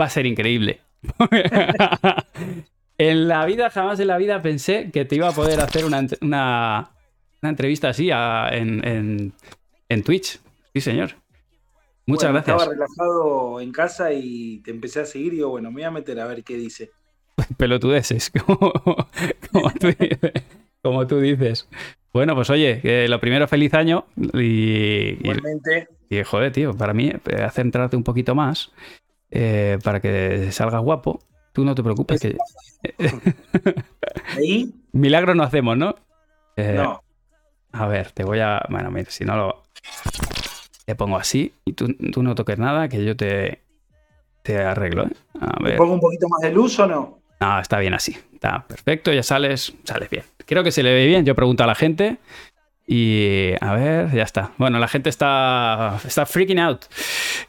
va a ser increíble. en la vida, jamás en la vida pensé que te iba a poder hacer una, una, entrevista así en, en, Twitch. Sí, señor. Muchas gracias. Estaba relajado en casa y te empecé a seguir y digo, bueno, me voy a meter a ver qué dice. Pelotudeces, como, como, tú, como tú dices. Bueno, pues oye, lo primero, feliz año. Y, Igualmente. Y, joder, tío, para mí, eh, centrarte un poquito más eh, para que salgas guapo. Tú no te preocupes. Que... ¿Ahí? Milagro no hacemos, ¿no? Eh, no. A ver, te voy a. Bueno, mira, si no lo. Te pongo así y tú, no toques nada, que yo te, te arreglo. ¿eh? A ver. ¿Te pongo un poquito más de luz o no? No, está bien así. Está perfecto, ya sales, sales bien. Creo que se le ve bien. Yo pregunto a la gente. Y a ver, ya está. Bueno, la gente está, está freaking out.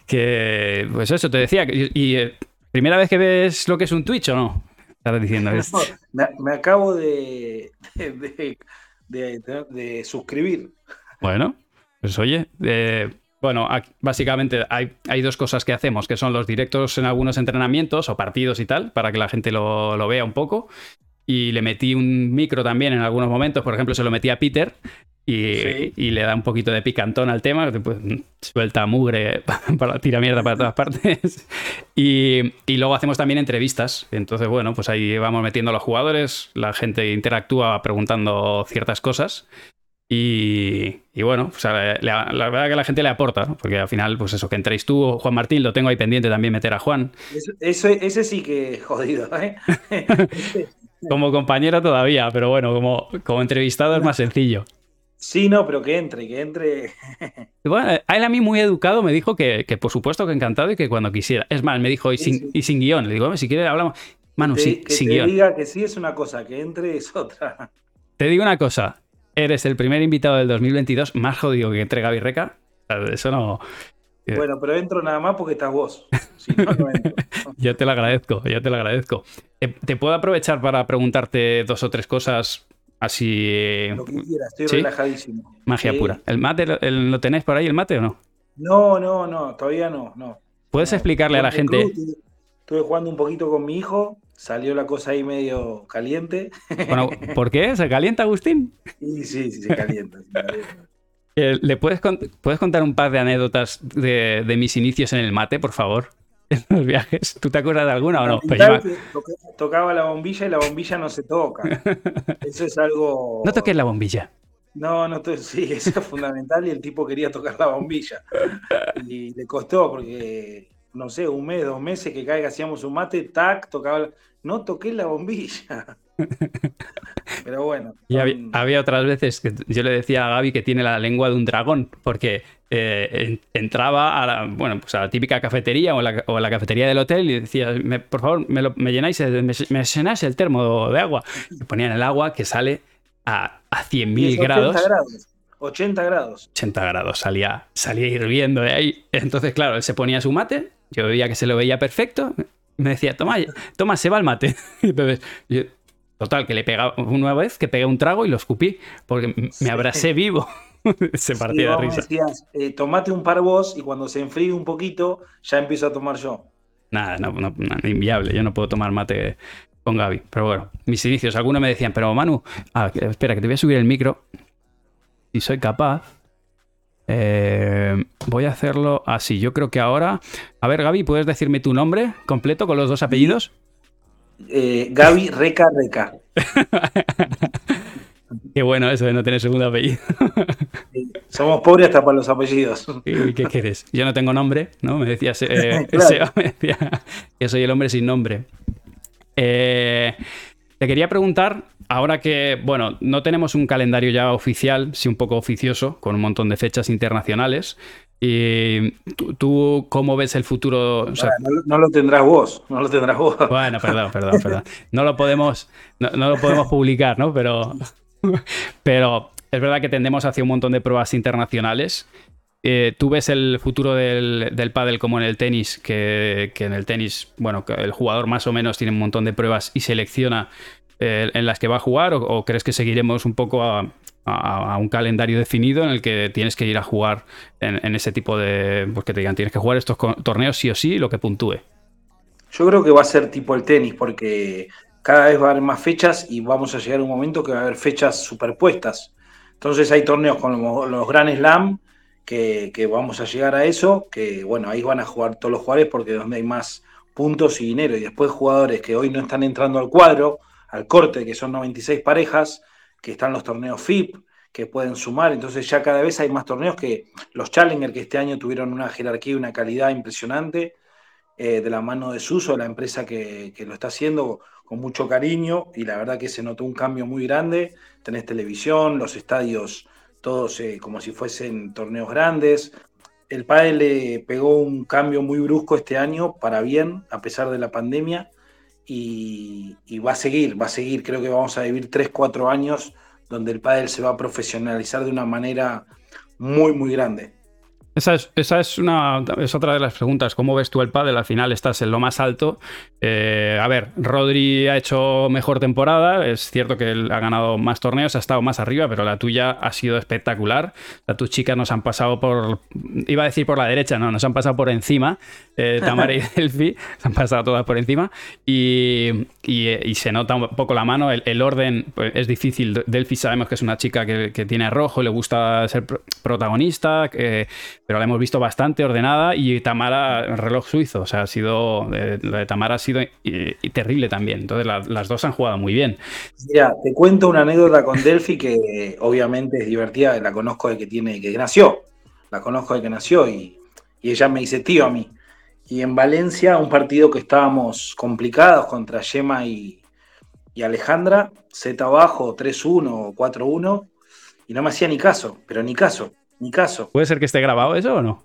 Que, pues eso, te decía. Y, eh, ¿primera vez que ves lo que es un Twitch o no? Estás diciendo esto. me, acabo de de, suscribir. Bueno, pues oye, bueno, básicamente hay, hay, dos cosas que hacemos, que son los directos en algunos entrenamientos o partidos y tal, para que la gente lo, lo vea un poco y le metí un micro también en algunos momentos, por ejemplo, se lo metí a Peter y, le da un poquito de picantón al tema, pues, suelta mugre, para, tira mierda para todas partes. Y, luego hacemos también entrevistas. Entonces, bueno, pues ahí vamos metiendo a los jugadores, la gente interactúa preguntando ciertas cosas. Y, bueno, la, verdad que la gente le aporta, porque al final, pues eso, que entréis tú, Juan Martín, lo tengo ahí pendiente también meter a Juan. Eso, ese sí que jodido, ¿eh? como compañero todavía, pero bueno, como, como entrevistado es más sencillo. Sí, no, pero que entre, que entre. Bueno, él a mí muy educado me dijo que, por supuesto que encantado y que cuando quisiera. Es más, me dijo, y sin, y sin guion. Le digo, si quieres hablamos. Manu, sí, que sin te guion. diga que sí es una cosa, que entre es otra. Te digo una cosa. Eres el primer invitado del 2022 más jodido que entre Gaby Reca. Eso no. Eh. Bueno, pero entro nada más porque estás vos. yo te lo agradezco, yo te lo agradezco. ¿Te, puedo aprovechar para preguntarte dos o tres cosas así? Lo que quieras, estoy relajadísimo. Magia pura. ¿El mate lo tenéis por ahí, el mate o no? No, no, no, todavía no, no. ¿Puedes explicarle a la gente? estuve jugando un poquito con mi hijo, salió la cosa ahí medio caliente. Bueno, ¿por qué? ¿Se calienta, Agustín? Sí, sí, sí, se calienta. Se calienta. ¿Le puedes, puedes contar un par de anécdotas de, mis inicios en el mate, por favor? En los viajes. ¿Tú te acuerdas de alguna o no? Tocaba la bombilla y la bombilla no se toca. Eso es algo. No toques la bombilla. No, no, sí, eso es fundamental y el tipo quería tocar la bombilla. Y le costó porque, no sé, un mes, dos meses que caiga, hacíamos un mate, tac, tocaba. No toqué la bombilla. Pero bueno. Y había, otras veces que yo le decía a Gaby que tiene la lengua de un dragón, porque eh, entraba a la, bueno, pues a la típica cafetería o, la, la cafetería del hotel y decía, por favor, me, llenáis, me, llenáis el termo de agua. Y ponían el agua que sale a, a 100.000 grados. 80 grados. 80 grados. 80 grados, salía, salía hirviendo de ahí. Entonces, claro, él se ponía su mate, yo veía que se lo veía perfecto, me decía, toma, toma, se va el mate. Entonces, yo, Total, que le pegaba una vez que pegué un trago y lo escupí, porque me abracé vivo. se partía de risa. Decías, eh, tomate un par vos y cuando se enfríe un poquito, ya empiezo a tomar yo. Nada, no, no, inviable. Yo no puedo tomar mate con Gaby. Pero bueno, mis inicios, algunos me decían, pero Manu, ah, espera, que te voy a subir el micro. Y soy capaz. Eh, voy a hacerlo así. Yo creo que ahora. A ver, Gaby, ¿puedes decirme tu nombre completo con los dos apellidos? Eh, Gaby Reca Reca. Qué bueno eso de no tener segundo apellido. somos pobres hasta para los apellidos. ¿Qué quieres? Yo no tengo nombre, ¿no? Me decías, eh, que soy el hombre sin nombre. Eh, te quería preguntar, ahora que, bueno, no tenemos un calendario ya oficial, sí un poco oficioso, con un montón de fechas internacionales, ¿Y tú, cómo ves el futuro? no, lo tendrás vos, no lo tendrás vos. Bueno, perdón, perdón, perdón. No lo podemos, no, lo podemos publicar, ¿no? Pero, pero es verdad que tendemos hacia un montón de pruebas internacionales. Eh, ¿Tú ves el futuro del, del pádel como en el tenis? Que, en el tenis, bueno, el jugador más o menos tiene un montón de pruebas y selecciona eh, en las que va a jugar, o, crees que seguiremos un poco a, un calendario definido en el que tienes que ir a jugar en, ese tipo de. Pues que te digan, tienes que jugar estos torneos sí o sí, lo que puntúe. Yo creo que va a ser tipo el tenis, porque cada vez va a haber más fechas y vamos a llegar a un momento que va a haber fechas superpuestas. Entonces hay torneos con los, los Grand Slam que, vamos a llegar a eso, que bueno, ahí van a jugar todos los jugadores porque es donde hay más puntos y dinero. Y después jugadores que hoy no están entrando al cuadro, al corte, que son 96 parejas, que están los torneos FIP, que pueden sumar. Entonces ya cada vez hay más torneos que los Challenger, que este año tuvieron una jerarquía y una calidad impresionante, eh, de la mano de Suso, la empresa que, lo está haciendo con mucho cariño, y la verdad que se notó un cambio muy grande. Tenés televisión, los estadios todos eh, como si fuesen torneos grandes. El padre le pegó un cambio muy brusco este año para bien, a pesar de la pandemia, y, va a seguir, va a seguir. Creo que vamos a vivir 3, 4 años donde el pádel se va a profesionalizar de una manera muy, muy grande. Esa es, una, es otra de las preguntas. ¿Cómo ves tú el pádel? Al final estás en lo más alto. Eh, a ver, Rodri ha hecho mejor temporada. Es cierto que él ha ganado más torneos, ha estado más arriba, pero la tuya ha sido espectacular. O tus chicas nos han pasado por. Iba a decir por la derecha, no, nos han pasado por encima. Eh, Tamara y Delphi se han pasado todas por encima. Y, se nota un poco la mano. El, orden pues, es difícil. Delphi sabemos que es una chica que, tiene rojo, le gusta ser protagonista pero la hemos visto bastante ordenada y Tamara, reloj suizo, o sea, ha sido, eh, de Tamara ha sido terrible también, entonces las dos han jugado muy bien. Mira, te cuento una anécdota con Delphi que obviamente es divertida, la conozco de que tiene, que nació, la conozco de que nació y, ella me dice tío a mí. Y en Valencia, un partido que estábamos complicados contra Yema y, y Alejandra, Z abajo, 3-1 o 4-1, y no me hacía ni caso, pero ni caso mi caso. ¿Puede ser que esté grabado eso o no?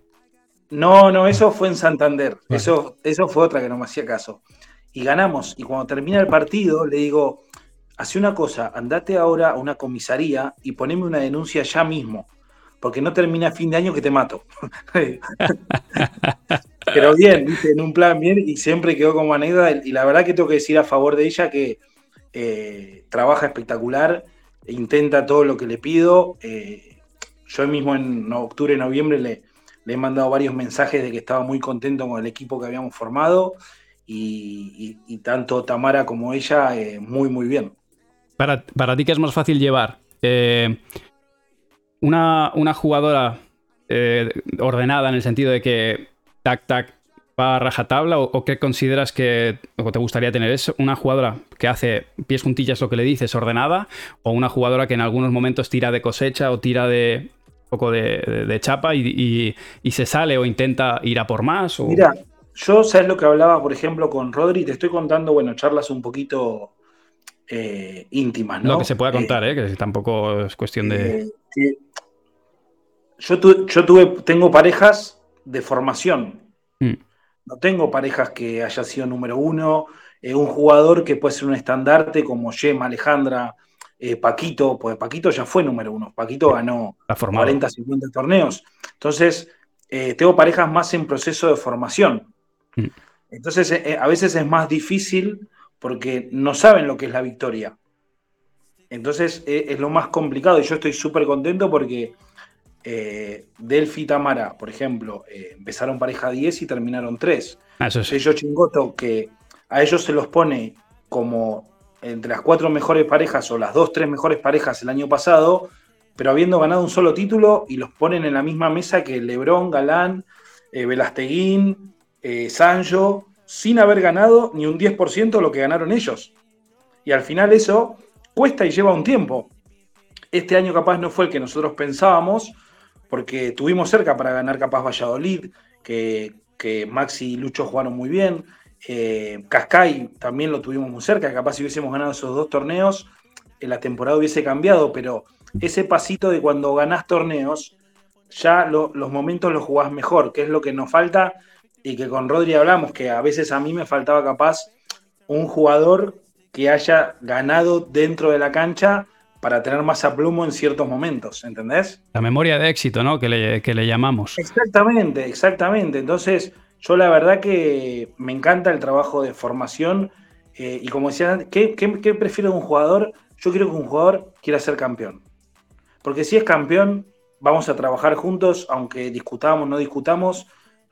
No, no, eso fue en Santander. Eso, eso fue otra que no me hacía caso. Y ganamos. Y cuando termina el partido, le digo, hace una cosa, andate ahora a una comisaría y poneme una denuncia ya mismo. Porque no termina fin de año que te mato. Pero bien, ¿viste? en un plan bien, y siempre quedó como anécdota. Y la verdad que tengo que decir a favor de ella que eh, trabaja espectacular, intenta todo lo que le pido. Eh, yo mismo en octubre, noviembre le, he mandado varios mensajes de que estaba muy contento con el equipo que habíamos formado y, tanto Tamara como ella eh, muy, muy bien. Para, ti, ¿qué es más fácil llevar? Eh, una, jugadora eh, ordenada en el sentido de que tac, tac, va a rajatabla o, o qué consideras que o te gustaría tener? ¿Es una jugadora que hace pies juntillas lo que le dices ordenada o una jugadora que en algunos momentos tira de cosecha o tira de poco de, chapa y, se sale o intenta ir a por más? Mira, yo sabes lo que hablaba, por ejemplo, con Rodri, te estoy contando, bueno, charlas un poquito eh, íntimas, ¿no? Lo que se pueda contar, ¿eh? que tampoco es cuestión de... Eh, yo, yo tuve, tengo parejas de formación. Mm. No tengo parejas que haya sido número uno. Eh, un jugador que puede ser un estandarte como Gemma, Alejandra, eh, Paquito, pues Paquito ya fue número uno. Paquito ganó 40, 50 torneos. Entonces, eh, tengo parejas más en proceso de formación. Mm. Entonces, a veces es más difícil porque no saben lo que es la victoria. Entonces, es lo más complicado y yo estoy súper contento porque eh, Delphi y Tamara, por ejemplo, eh, empezaron pareja 10 y terminaron 3. Ah, eso Ellos chingoto que a ellos se los pone como entre las cuatro mejores parejas o las dos, tres mejores parejas el año pasado, pero habiendo ganado un solo título y los ponen en la misma mesa que Lebrón, Galán, eh, Velasteguín, eh, Sancho, sin haber ganado ni un 10% lo que ganaron ellos. Y al final eso cuesta y lleva un tiempo. Este año capaz no fue el que nosotros pensábamos, porque tuvimos cerca para ganar capaz Valladolid, que, que Maxi y Lucho jugaron muy bien. Eh, Cascay también lo tuvimos muy cerca, capaz si hubiésemos ganado esos dos torneos, en la temporada hubiese cambiado, pero ese pasito de cuando ganás torneos, ya los momentos los jugás mejor, que es lo que nos falta y que con Rodri hablamos, que a veces a mí me faltaba capaz un jugador que haya ganado dentro de la cancha para tener más aplumo en ciertos momentos, ¿entendés? La memoria de éxito, ¿no? Que le, que le llamamos. Exactamente, exactamente. Entonces, yo la verdad que me encanta el trabajo de formación eh, y como decía, ¿qué, ¿qué, prefiero de un jugador? Yo quiero que un jugador quiera ser campeón. Porque si es campeón, vamos a trabajar juntos, aunque discutamos, no discutamos,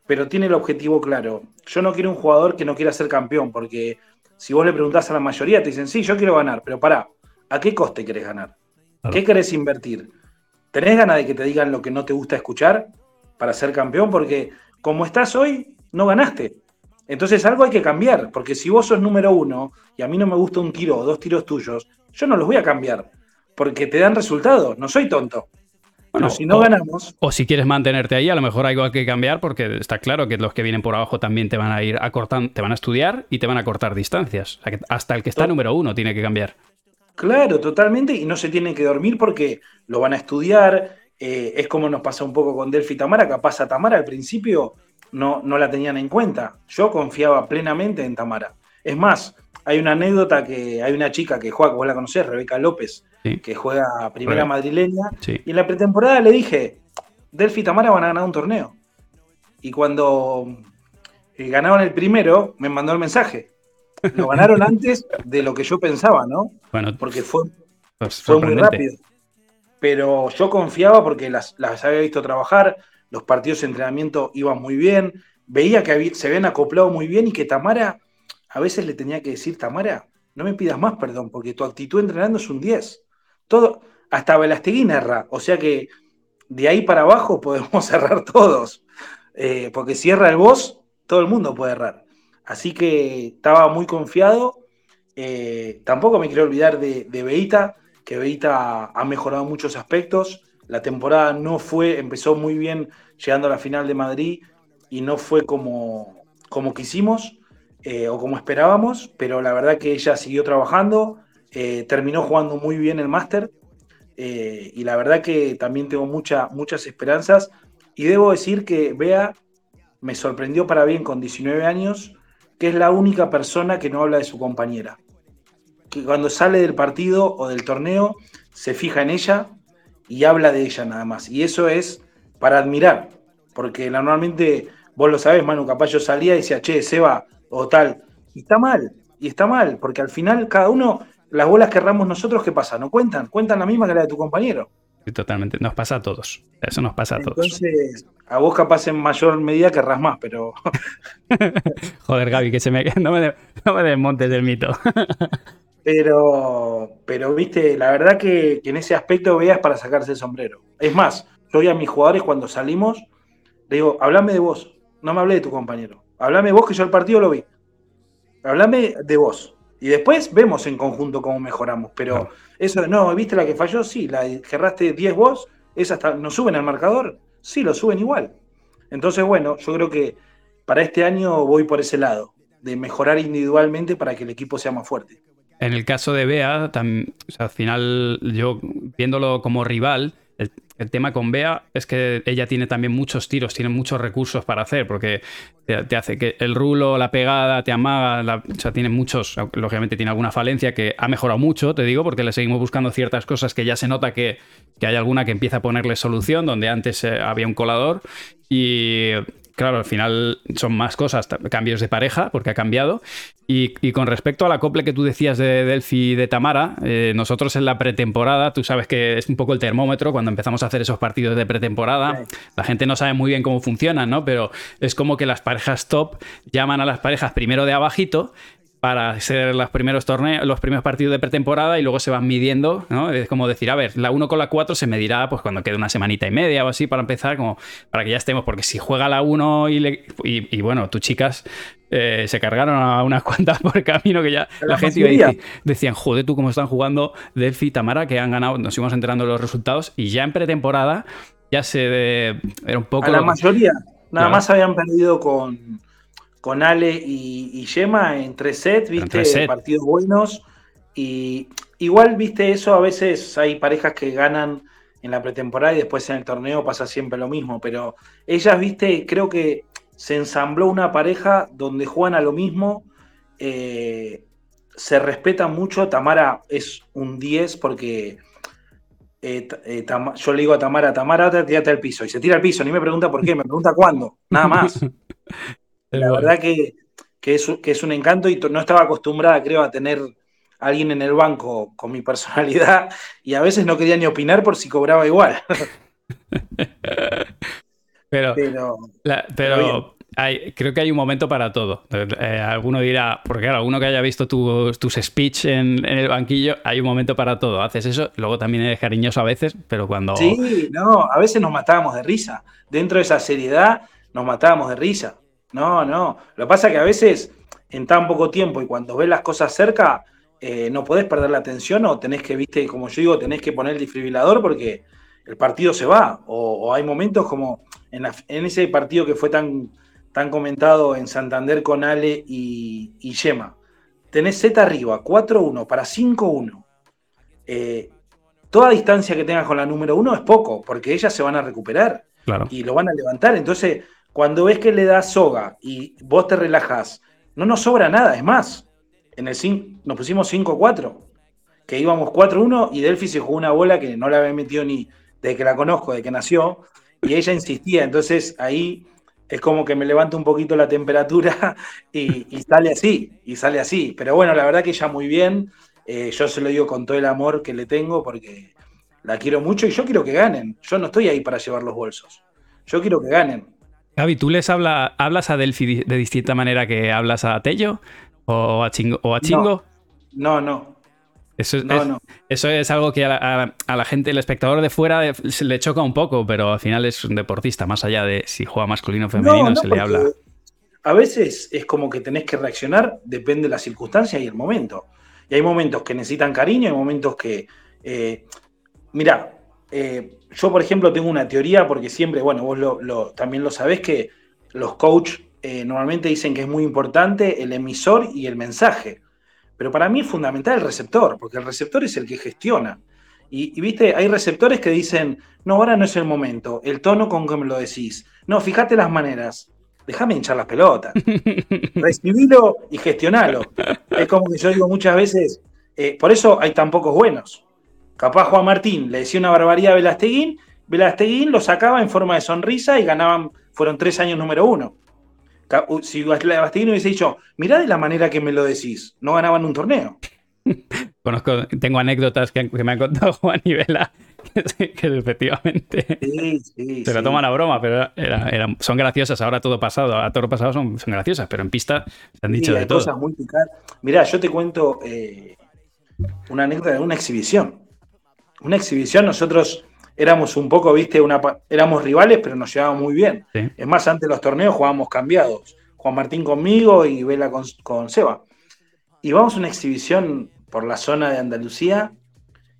pero tiene el objetivo claro. Yo no quiero un jugador que no quiera ser campeón, porque si vos le preguntás a la mayoría, te dicen, sí, yo quiero ganar, pero pará, ¿a qué coste querés ganar? ¿Qué querés invertir? ¿Tenés ganas de que te digan lo que no te gusta escuchar para ser campeón? Porque como estás hoy, no ganaste. Entonces algo hay que cambiar, porque si vos sos número uno y a mí no me gusta un tiro o dos tiros tuyos, yo no los voy a cambiar, porque te dan resultados, no soy tonto. Bueno, si no ganamos. O si quieres mantenerte ahí, a lo mejor hay algo que cambiar, porque está claro que los que vienen por abajo también te van a ir acortando, te van a estudiar y te van a cortar distancias. O sea que hasta el que está número uno tiene que cambiar. Claro, totalmente, y no se tiene que dormir porque lo van a estudiar. Eh, es como nos pasa un poco con Delphi Tamara, capaz a Tamara al principio no, no la tenían en cuenta. Yo confiaba plenamente en Tamara. Es más, hay una anécdota que hay una chica que juega, vos la conocés, Rebeca López, que juega primera madrileña, y en la pretemporada le dije, Delphi y Tamara van a ganar un torneo. Y cuando eh, ganaron el primero, me mandó el mensaje. Lo ganaron antes de lo que yo pensaba, ¿no? Bueno, porque fue, pues, fue muy rápido. Pero yo confiaba porque las, las había visto trabajar, los partidos de entrenamiento iban muy bien, veía que se habían acoplado muy bien y que Tamara, a veces le tenía que decir, Tamara, no me pidas más perdón, porque tu actitud entrenando es un 10. Todo, hasta Velasteguín erra, o sea que de ahí para abajo podemos errar todos, eh, porque si erra el boss, todo el mundo puede errar. Así que estaba muy confiado. Eh, tampoco me quiero olvidar de, de Beita, que Beita ha mejorado muchos aspectos. La temporada no fue, empezó muy bien llegando a la final de Madrid y no fue como, como quisimos eh, o como esperábamos, pero la verdad que ella siguió trabajando, eh, terminó jugando muy bien el máster eh, y la verdad que también tengo mucha, muchas esperanzas y debo decir que Bea me sorprendió para bien con 19 años, que es la única persona que no habla de su compañera. Que cuando sale del partido o del torneo se fija en ella y habla de ella nada más. Y eso es para admirar, porque normalmente, vos lo sabés, Manu, capaz yo salía y decía, che, Seba, o tal. Y está mal, y está mal, porque al final cada uno, las bolas que erramos nosotros, ¿qué pasa? No cuentan, cuentan la misma que la de tu compañero. totalmente, nos pasa a todos. Eso nos pasa a todos. Entonces, a vos capaz en mayor medida querrás más, pero. Joder, Gaby, que se me. No me, no me desmontes del mito. Pero, pero viste, la verdad que, en ese aspecto veas para sacarse el sombrero. Es más, yo a mis jugadores cuando salimos, le digo, hablame de vos, no me hablé de tu compañero. Hablame vos que yo el partido lo vi. Hablame de vos. Y después vemos en conjunto cómo mejoramos. Pero eso, no, ¿viste la que falló? Sí, la cerraste 10 vos, esa hasta, ¿no suben al marcador? Sí, lo suben igual. Entonces, bueno, yo creo que para este año voy por ese lado, de mejorar individualmente para que el equipo sea más fuerte. En el caso de Bea, al final, yo viéndolo como rival, el, tema con Bea es que ella tiene también muchos tiros, tiene muchos recursos para hacer, porque te, hace que el rulo, la pegada, te amaga, o sea, tiene muchos, lógicamente tiene alguna falencia que ha mejorado mucho, te digo, porque le seguimos buscando ciertas cosas que ya se nota que, que hay alguna que empieza a ponerle solución, donde antes eh, había un colador, y claro, al final son más cosas, cambios de pareja, porque ha cambiado. Y, con respecto al acople que tú decías de Delphi y de Tamara, eh, nosotros en la pretemporada, tú sabes que es un poco el termómetro cuando empezamos a hacer esos partidos de pretemporada. La gente no sabe muy bien cómo funcionan, ¿no? Pero es como que las parejas top llaman a las parejas primero de abajito para ser los primeros torneos, los primeros partidos de pretemporada y luego se van midiendo, ¿no? Es como decir, a ver, la 1 con la 4 se medirá pues cuando quede una semanita y media o así para empezar, como para que ya estemos, porque si juega la 1 y, y, bueno, tus chicas eh, se cargaron a unas cuantas por el camino que ya la, gente iba a decían, joder, tú cómo están jugando Delphi y Tamara, que han ganado, nos íbamos enterando los resultados y ya en pretemporada ya se era un poco... A la mayoría, nada más habían perdido con con Ale y, y Yema en tres sets, viste, partidos buenos. Y igual, viste, eso a veces hay parejas que ganan en la pretemporada y después en el torneo pasa siempre lo mismo. Pero ellas, viste, creo que se ensambló una pareja donde juegan a lo mismo. Eh, se respeta mucho. Tamara es un 10 porque eh, eh, yo le digo a Tamara, Tamara, tírate al piso. Y se tira al piso, ni me pregunta por qué, me pregunta cuándo, nada más. La verdad que, es, que es un encanto y no estaba acostumbrada, creo, a tener a alguien en el banco con mi personalidad y a veces no quería ni opinar por si cobraba igual. Pero, pero, creo que hay un momento para todo. Eh, alguno dirá, porque claro, alguno que haya visto tus, tus speech en, el banquillo, hay un momento para todo. Haces eso, luego también eres cariñoso a veces, pero cuando. Sí, no, a veces nos matábamos de risa. Dentro de esa seriedad, nos matábamos de risa. No, no. Lo que pasa es que a veces, en tan poco tiempo y cuando ves las cosas cerca, eh, no podés perder la atención o tenés que, viste, como yo digo, tenés que poner el desfibrilador porque el partido se va. O, hay momentos como en, en ese partido que fue tan tan comentado en Santander con Ale y, y Yema. Tenés Z arriba, 4-1 para 5-1. Eh, toda distancia que tengas con la número 1 es poco, porque ellas se van a recuperar y lo van a levantar. Entonces, cuando ves que le das soga y vos te relajás, no nos sobra nada. Es más, en el nos pusimos 5-4, que íbamos 4-1 y Delphi se jugó una bola que no la había metido ni desde que la conozco, desde que nació, y ella insistía. Entonces ahí es como que me levanta un poquito la temperatura y, sale así, y sale así. Pero bueno, la verdad que ya muy bien. Eh, yo se lo digo con todo el amor que le tengo porque la quiero mucho y yo quiero que ganen. Yo no estoy ahí para llevar los bolsos. Yo quiero que ganen. Gaby, ¿tú les habla, hablas a Delphi de distinta manera que hablas a Tello o a Chingo? O a Chingo? no, no. Eso es, eso es algo que a la, gente, el espectador de fuera, le choca un poco, pero al final es un deportista, más allá de si juega masculino o femenino, se le habla. A veces es como que tenés que reaccionar, depende de la circunstancia y el momento. Y hay momentos que necesitan cariño, hay momentos que. Eh, mirá, eh, yo por ejemplo tengo una teoría, porque siempre, bueno, vos lo, también lo sabés, que los coaches eh, normalmente dicen que es muy importante el emisor y el mensaje. Pero para mí es fundamental el receptor, porque el receptor es el que gestiona. Y, viste, hay receptores que dicen, no, ahora no es el momento, el tono con que me lo decís. No, fíjate las maneras. Déjame hinchar las pelotas. Recibilo y gestionalo. Es como que yo digo muchas veces, eh, por eso hay tan pocos buenos. Capaz Juan Martín le decía una barbaridad a Velasteguín, Velasteguín lo sacaba en forma de sonrisa y ganaban, fueron tres años número uno. Si Bastiguino hubiese dicho, mirá de la manera que me lo decís, no ganaban un torneo. Conozco, tengo anécdotas que, me han contado Juan y Vela, que, efectivamente se lo toman a broma, pero son graciosas. Ahora todo pasado, a todo pasado son, son graciosas, pero en pista se han dicho de todo. Cosas muy Mirá, yo te cuento eh, una anécdota de una exhibición. Una exhibición, nosotros éramos un poco, viste, una, éramos rivales, pero nos llevábamos muy bien. Es más, antes de los torneos jugábamos cambiados. Juan Martín conmigo y Vela con, Seba. Y vamos a una exhibición por la zona de Andalucía.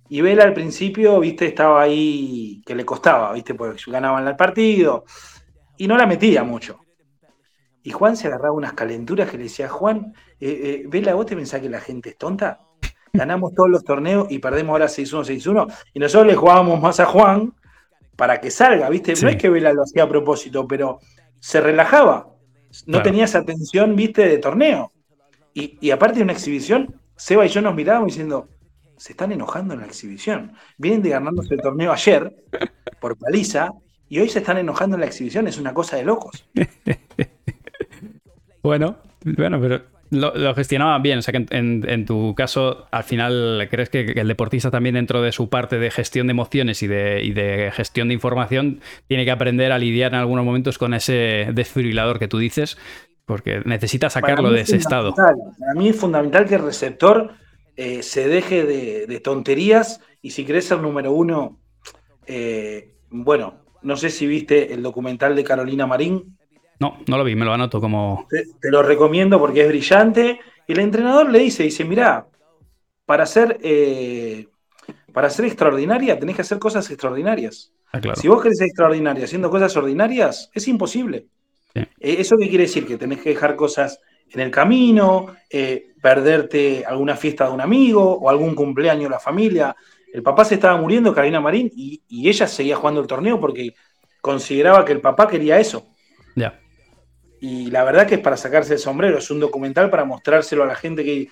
Y Vela al principio, viste, estaba ahí que le costaba, viste, porque ganaban el partido. Y no la metía mucho. Y Juan se agarraba unas calenturas que le decía, Juan, eh, eh, Vela, ¿vos te pensás que la gente es tonta? Ganamos todos los torneos y perdemos ahora 6-1, 6-1. Y nosotros le jugábamos más a Juan para que salga, ¿viste? No es que Vela lo hacía a propósito, pero se relajaba. No tenía esa tensión, ¿viste? De torneo. Y, aparte de una exhibición, Seba y yo nos mirábamos diciendo, se están enojando en la exhibición. Vienen de ganarnos el torneo ayer por paliza y hoy se están enojando en la exhibición. Es una cosa de locos. bueno, bueno, pero lo, lo, gestionaban bien. O sea que en, tu caso, al final, ¿crees que, el deportista también dentro de su parte de gestión de emociones y de, gestión de información tiene que aprender a lidiar en algunos momentos con ese desfibrilador que tú dices? Porque necesita sacarlo de ese estado. Para mí es fundamental que el receptor eh, se deje de, tonterías y si querés ser número uno, eh, bueno, no sé si viste el documental de Carolina Marín, no, no lo vi, me lo anoto como. Te, lo recomiendo porque es brillante. Y el entrenador le dice, dice, mirá, para ser, eh, para ser extraordinaria tenés que hacer cosas extraordinarias. Ah, si vos querés ser extraordinaria haciendo cosas ordinarias, es imposible. Eh, ¿Eso qué quiere decir? Que tenés que dejar cosas en el camino, eh, perderte alguna fiesta de un amigo o algún cumpleaños de la familia. El papá se estaba muriendo, Carolina Marín, y, y ella seguía jugando el torneo porque consideraba que el papá quería eso. Ya. Y la verdad que es para sacarse el sombrero, es un documental para mostrárselo a la gente que,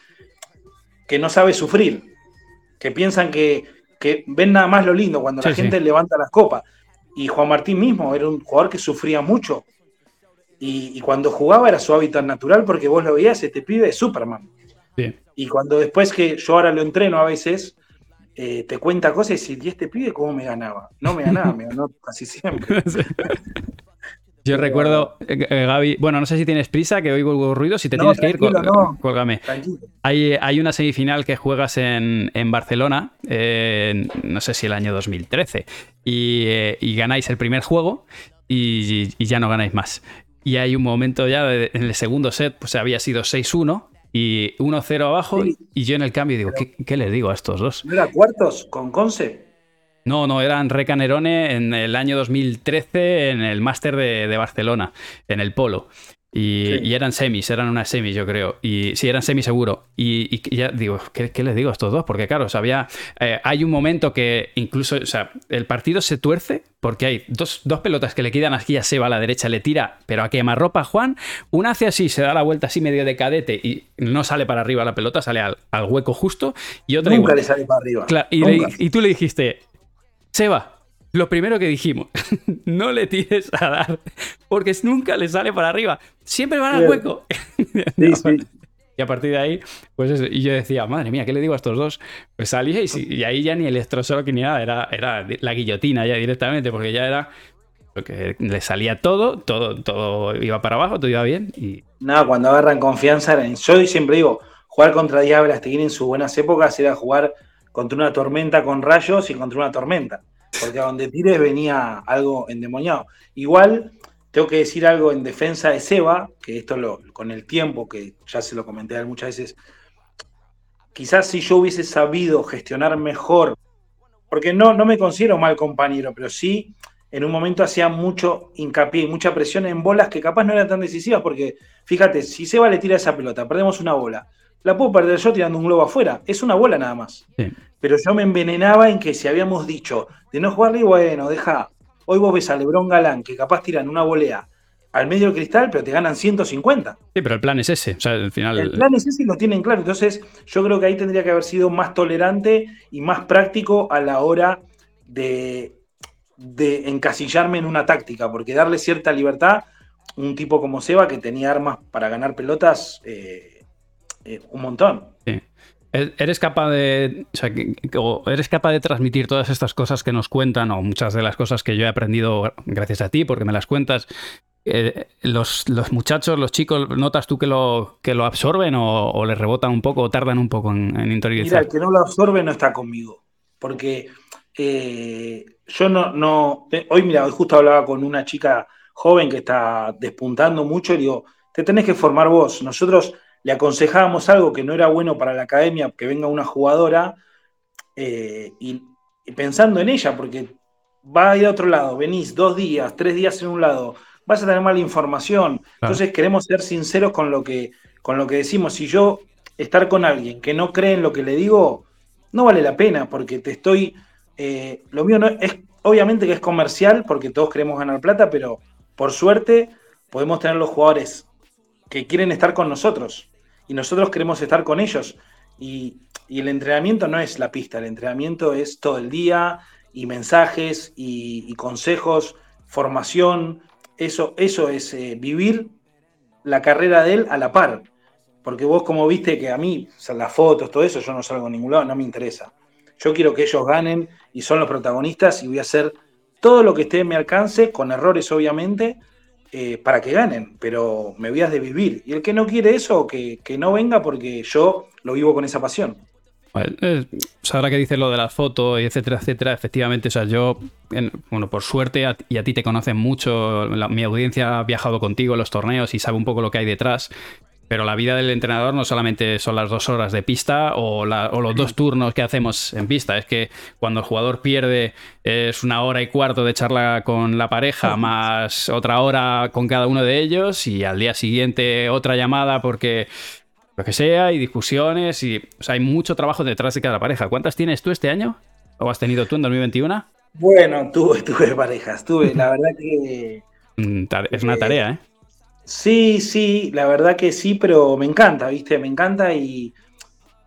que no sabe sufrir, que piensan que, ven nada más lo lindo cuando la gente levanta las copas. Y Juan Martín mismo era un jugador que sufría mucho. Y, cuando jugaba era su hábitat natural porque vos lo veías, este pibe es Superman. Y cuando después que yo ahora lo entreno a veces, eh, te cuenta cosas y dices, ¿y este pibe cómo me ganaba? No me ganaba, me ganó casi siempre. Yo recuerdo, eh, eh, Gaby, bueno, no sé si tienes prisa, que oigo ruido, si te tienes que ir, no. cuélgame. Hay, hay, una semifinal que juegas en, en Barcelona, no sé si el año 2013, y, y ganáis el primer juego y, ya no ganáis más. Y hay un momento ya en el segundo set, pues había sido 6-1 y 1-0 abajo, y yo en el cambio digo, ¿qué, ¿qué, les digo a estos dos? ¿No era cuartos con Conce? No, no, eran Recanerone en el año 2013 en el Máster de, Barcelona, en el Polo. Y, eran semis, eran unas semis, yo creo. Y sí, eran semis seguro. Y, ya digo, ¿qué, les digo a estos dos? Porque claro, o eh, hay un momento que incluso, o sea, el partido se tuerce porque hay dos, pelotas que le quedan aquí a Seba a la derecha, le tira, pero a quemarropa Juan. Una hace así, se da la vuelta así medio de cadete y no sale para arriba la pelota, sale al, hueco justo. Y otra Nunca le sale para arriba. y tú le dijiste, Seba, lo primero que dijimos, no le tires a dar, porque nunca le sale para arriba. Siempre van al hueco. Y a partir de ahí, pues eso. Y yo decía, madre mía, ¿qué le digo a estos dos? Pues salía y, ahí ya ni el que ni nada, era, era la guillotina ya directamente, porque ya era porque le salía todo, todo, todo iba para abajo, todo iba bien. Y... Nada, cuando agarran confianza, yo siempre digo, jugar contra Diablas, en sus buenas épocas, era jugar contra una tormenta con rayos y contra una tormenta. Porque a donde tires venía algo endemoniado. Igual, tengo que decir algo en defensa de Seba, que esto lo, con el tiempo, que ya se lo comenté muchas veces, quizás si yo hubiese sabido gestionar mejor, porque no, no me considero mal compañero, pero sí en un momento hacía mucho hincapié y mucha presión en bolas que capaz no eran tan decisivas, porque fíjate, si Seba le tira esa pelota, perdemos una bola, la puedo perder yo tirando un globo afuera. Es una bola nada más. Pero yo me envenenaba en que si habíamos dicho de no jugarle, bueno, deja. Hoy vos ves a Lebrón Galán que capaz tiran una volea al medio del cristal, pero te ganan 150. Sí, pero el plan es ese. O sea, al final... El plan es ese y lo tienen claro. Entonces, yo creo que ahí tendría que haber sido más tolerante y más práctico a la hora de, de encasillarme en una táctica, porque darle cierta libertad, un tipo como Seba que tenía armas para ganar pelotas. Eh, eh, un montón. Sí. E-, eres capaz de. eres capaz de transmitir todas estas cosas que nos cuentan, o muchas de las cosas que yo he aprendido gracias a ti, porque me las cuentas. Eh, los, muchachos, los chicos, ¿notas tú que lo, que lo absorben o, les rebotan un poco o tardan un poco en, en interiorizar? Mira, el que no lo absorbe no está conmigo. Porque eh, yo no, no. Hoy, mira, hoy justo hablaba con una chica joven que está despuntando mucho y digo, te tenés que formar vos. Nosotros le aconsejábamos algo que no era bueno para la academia, que venga una jugadora, eh, y, pensando en ella, porque va a ir a otro lado, venís dos días, tres días en un lado, vas a tener mala información. Entonces queremos ser sinceros con lo, que, con lo que decimos. Si yo estar con alguien que no cree en lo que le digo, no vale la pena, porque te estoy... Eh, lo mío no es, obviamente que es comercial, porque todos queremos ganar plata, pero por suerte podemos tener los jugadores que quieren estar con nosotros y nosotros queremos estar con ellos. Y, el entrenamiento no es la pista, el entrenamiento es todo el día y mensajes y, consejos, formación. Eso, eso es eh, vivir la carrera de él a la par. Porque vos como viste que a mí, las fotos, todo eso, yo no salgo a ningún lado, no me interesa. Yo quiero que ellos ganen y son los protagonistas y voy a hacer todo lo que esté en mi alcance, con errores obviamente, eh, para que ganen, pero me voy a vivir. Y el que no quiere eso, que, no venga porque yo lo vivo con esa pasión. Eh, ahora que dices lo de la foto y etcétera, etcétera, efectivamente, o sea, yo, bueno, por suerte, y a ti te conocen mucho, mi audiencia ha viajado contigo en los torneos y sabe un poco lo que hay detrás. Pero la vida del entrenador no solamente son las dos horas de pista o, los dos turnos que hacemos en pista, es que cuando el jugador pierde es una hora y cuarto de charla con la pareja más otra hora con cada uno de ellos y al día siguiente otra llamada porque lo que sea y discusiones y hay mucho trabajo detrás de cada pareja. ¿Cuántas tienes tú este año? ¿O has tenido tú en 2021? Bueno, tuve, tuve parejas, tuve, la verdad que... Mm, es una tarea, ¿eh? Sí, sí, la verdad que sí, pero me encanta, ¿viste? Me encanta y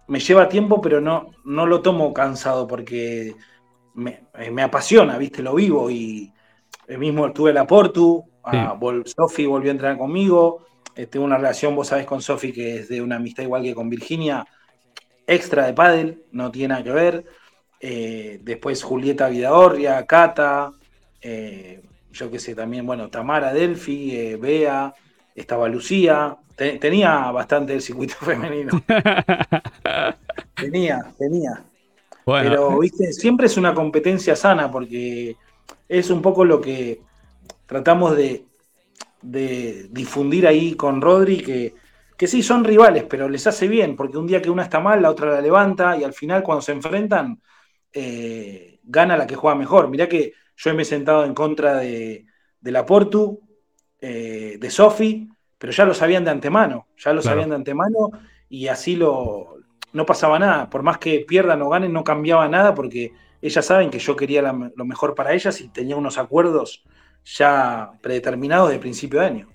me lleva tiempo, pero no, no lo tomo cansado porque me, eh, apasiona, ¿viste? Lo vivo y el mismo tuve la Portu, Sofi volvió a entrenar conmigo, eh, tengo una relación, vos sabés, con Sofi que es de una amistad igual que con Virginia, extra de pádel, no tiene nada que ver. Eh, después Julieta Vidahorria, Cata, yo qué sé, también, bueno, Tamara Delphi, eh, Bea, estaba Lucía, tenía bastante el circuito femenino. tenía, tenía. Pero, viste, siempre es una competencia sana porque es un poco lo que tratamos de, difundir ahí con Rodri, que, que sí son rivales, pero les hace bien, porque un día que una está mal, la otra la levanta y al final cuando se enfrentan, eh, gana la que juega mejor. Mirá que yo me he sentado en contra de, la Portu, eh, de Sofi, pero ya lo sabían de antemano, ya lo sabían de antemano y así lo, no pasaba nada. Por más que pierdan o ganen, no cambiaba nada porque ellas saben que yo quería lo mejor para ellas y tenía unos acuerdos ya predeterminados de principio de año.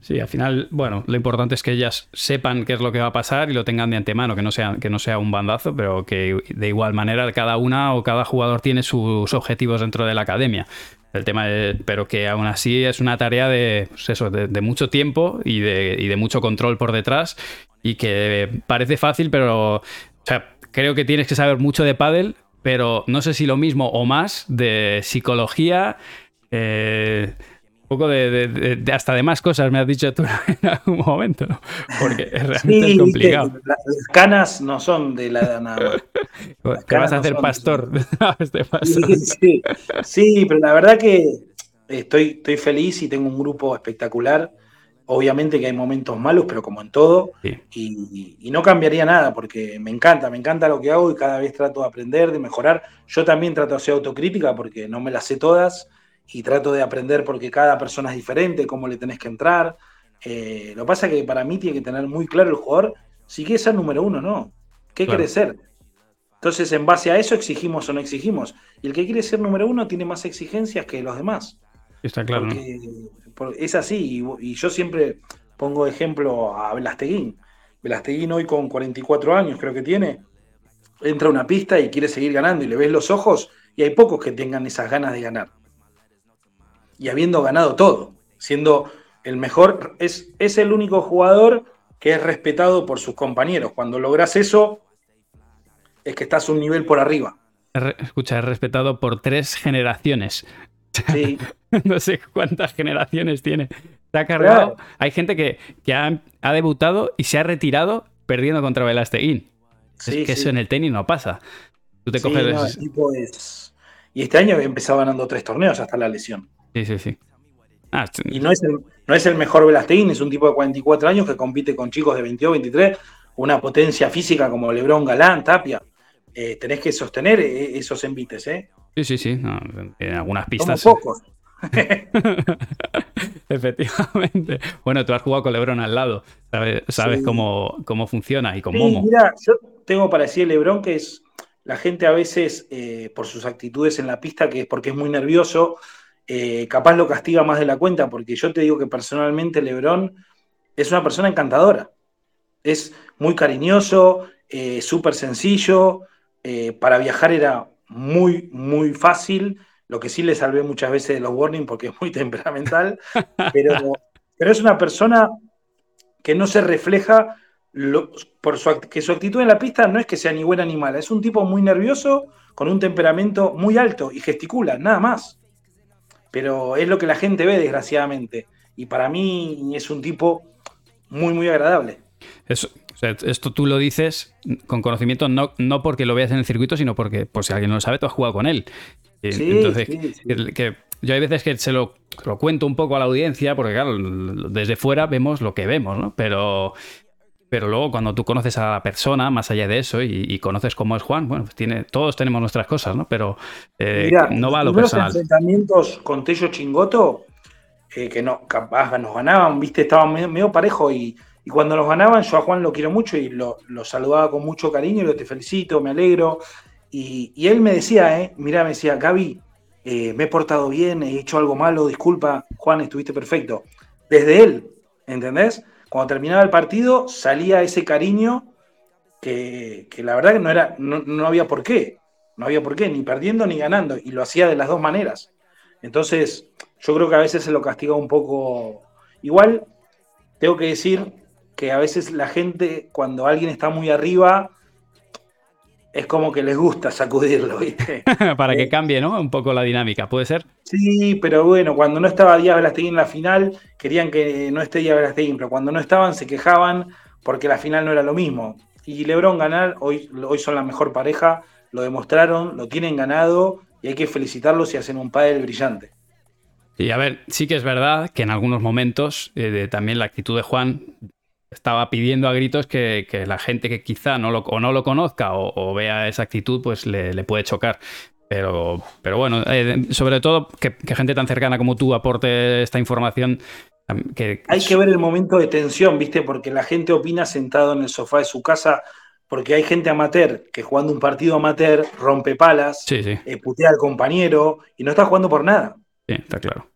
Sí, al final, bueno, lo importante es que ellas sepan qué es lo que va a pasar y lo tengan de antemano, que no sea, que no sea un bandazo, pero que de igual manera cada una o cada jugador tiene sus objetivos dentro de la academia. El tema pero que aún así es una tarea de, pues eso, de, mucho tiempo y de, y de, mucho control por detrás y que parece fácil, pero o sea, creo que tienes que saber mucho de pádel, pero no sé si lo mismo o más de psicología, eh, poco de, hasta de más cosas me has dicho tú en algún momento, ¿no? porque realmente es complicado. las canas no son de la edad nada más. ¿Qué vas a hacer pastor? Este sí, sí, pero la verdad que estoy, estoy feliz y tengo un grupo espectacular. Obviamente que hay momentos malos, pero como en todo, y, y, no cambiaría nada porque me encanta, me encanta lo que hago y cada vez trato de aprender, de mejorar. Yo también trato de hacer autocrítica porque no me las sé todas y trato de aprender porque cada persona es diferente, cómo le tenés que entrar. Eh, lo que pasa es que para mí tiene que tener muy claro el jugador si quiere ser número uno no. ¿Qué quiere ser? Entonces, en base a eso, exigimos o no exigimos. Y el que quiere ser número uno tiene más exigencias que los demás. Está claro. es así. Y, yo siempre pongo ejemplo a Velasteguín. Velasteguín hoy con 44 años, creo que tiene, entra a una pista y quiere seguir ganando y le ves los ojos y hay pocos que tengan esas ganas de ganar y habiendo ganado todo, siendo el mejor, es, es el único jugador que es respetado por sus compañeros. Cuando logras eso, es que estás un nivel por arriba. Escucha, es respetado por tres generaciones. Sí. no sé cuántas generaciones tiene. Se ha cargado. Hay gente que, ha, debutado y se ha retirado perdiendo contra Velasteguín. es que eso en el tenis no pasa. Tú te coges. Y este año he empezado ganando tres torneos hasta la lesión. Sí, sí, sí. Ah, y no es, el, no es el mejor Velasteguín, es un tipo de 44 años que compite con chicos de 22, 23, una potencia física como Lebrón, Galán, Tapia. Eh, tenés que sostener eh, esos envites, ¿eh? Sí, sí, sí. en algunas pistas. Como pocos. Efectivamente. Bueno, tú has jugado con Lebron al lado, sabes, cómo, cómo, funciona y con Momo. Mira, yo tengo para decir Lebron que es la gente a veces, eh, por sus actitudes en la pista, que es porque es muy nervioso, eh, capaz lo castiga más de la cuenta, porque yo te digo que personalmente Lebron es una persona encantadora. Es muy cariñoso, eh, súper sencillo. Eh, para viajar era muy, muy fácil. Lo que sí le salvé muchas veces de los warnings porque es muy temperamental. pero, es una persona que no se refleja por su, que su actitud en la pista no es que sea ni buena ni mala. Es un tipo muy nervioso, con un temperamento muy alto y gesticula, nada más pero es lo que la gente ve, desgraciadamente. Y para mí es un tipo muy, muy agradable. Eso, esto tú lo dices con conocimiento, no, no porque lo veas en el circuito, sino porque, por si alguien no lo sabe, tú has jugado con él. Entonces, Que, yo hay veces que se lo, lo, cuento un poco a la audiencia, porque claro, desde fuera vemos lo que vemos, ¿no? Pero, pero luego cuando tú conoces a la persona, más allá de eso, y, conoces cómo es Juan, bueno, pues tiene, todos tenemos nuestras cosas, ¿no? Pero eh, no va a lo personal. Los enfrentamientos con Tello Chingoto, eh, que no, capaz nos ganaban, viste, estaban medio, parejo y, cuando nos ganaban, yo a Juan lo quiero mucho y lo, saludaba con mucho cariño, y lo te felicito, me alegro. Y, él me decía, eh, mira, me decía, Gaby, eh, me he portado bien, he hecho algo malo, disculpa, Juan, estuviste perfecto. Desde él, ¿entendés? Cuando terminaba el partido salía ese cariño que, la verdad que no, era, no, había por qué, no había por qué, ni perdiendo ni ganando, y lo hacía de las dos maneras. Entonces, yo creo que a veces se lo castiga un poco. Igual, tengo que decir que a veces la gente, cuando alguien está muy arriba, es como que les gusta sacudirlo, ¿viste? Para que eh, cambie, ¿no? Un poco la dinámica, ¿puede ser? Sí, pero bueno, cuando no estaba Díaz Velastegui en la final, querían que no esté Díaz Velastegui, pero cuando no estaban se quejaban porque la final no era lo mismo. Y Lebron ganar, hoy, hoy son la mejor pareja, lo demostraron, lo tienen ganado y hay que felicitarlos y hacen un pádel brillante. Y a ver, sí que es verdad que en algunos momentos eh, también la actitud de Juan estaba pidiendo a gritos que, la gente que quizá no lo, o no lo conozca o, vea esa actitud, pues le, puede chocar. Pero, pero bueno, eh, sobre todo que, gente tan cercana como tú aporte esta información. Que, Hay que ver el momento de tensión, ¿viste? Porque la gente opina sentado en el sofá de su casa, porque hay gente amateur que jugando un partido amateur rompe palas, eh, putea al compañero y no está jugando por nada. Sí, está claro.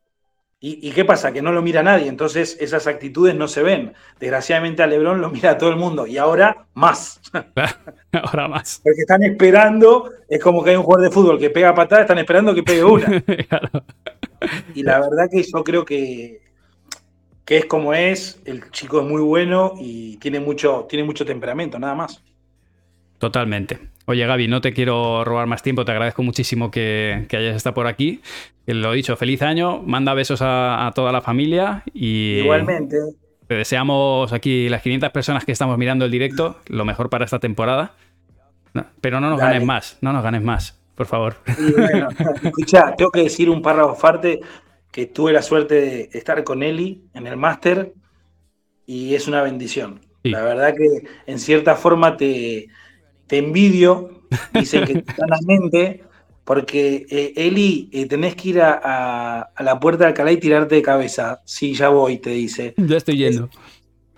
¿Y, qué pasa? Que no lo mira nadie, entonces esas actitudes no se ven. Desgraciadamente a Lebron lo mira todo el mundo y ahora más. ahora más. Porque están esperando, es como que hay un jugador de fútbol que pega patada, están esperando que pegue una. Y la verdad que yo creo que, que es como es, el chico es muy bueno y tiene mucho, tiene mucho temperamento, nada más. Totalmente. Oye, Gaby, no te quiero robar más tiempo, te agradezco muchísimo que, hayas estado por aquí. Lo dicho, feliz año, manda besos a, toda la familia y... Igualmente. Te deseamos aquí las 500 personas que estamos mirando el directo, lo mejor para esta temporada. pero no nos ganes más, no nos ganes más, por favor. bueno, escucha, tengo que decir un párrafo aparte que tuve la suerte de estar con Eli en el máster y es una bendición. La verdad que en cierta forma te, te envidio, dice que mente, porque eh, Eli, eh, tenés que ir a, la puerta de Alcalá y tirarte de cabeza. Sí, ya voy, te dice. Ya estoy yendo.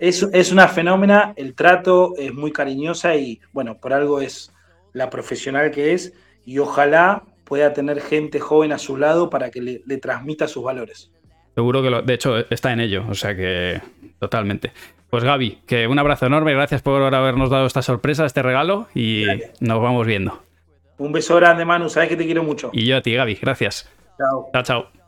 Es, es, una fenómena, el trato es muy cariñosa y, bueno, por algo es la profesional que es, y ojalá pueda tener gente joven a su lado para que le, le transmita sus valores. Seguro que, lo, de hecho, está en ello, o sea que totalmente. Pues Gaby, que un abrazo enorme, gracias por habernos dado esta sorpresa, este regalo y nos vamos viendo. Un beso grande, Manu, sabes que te quiero mucho. Y yo a ti, Gaby, gracias. Chao. Chao, chao.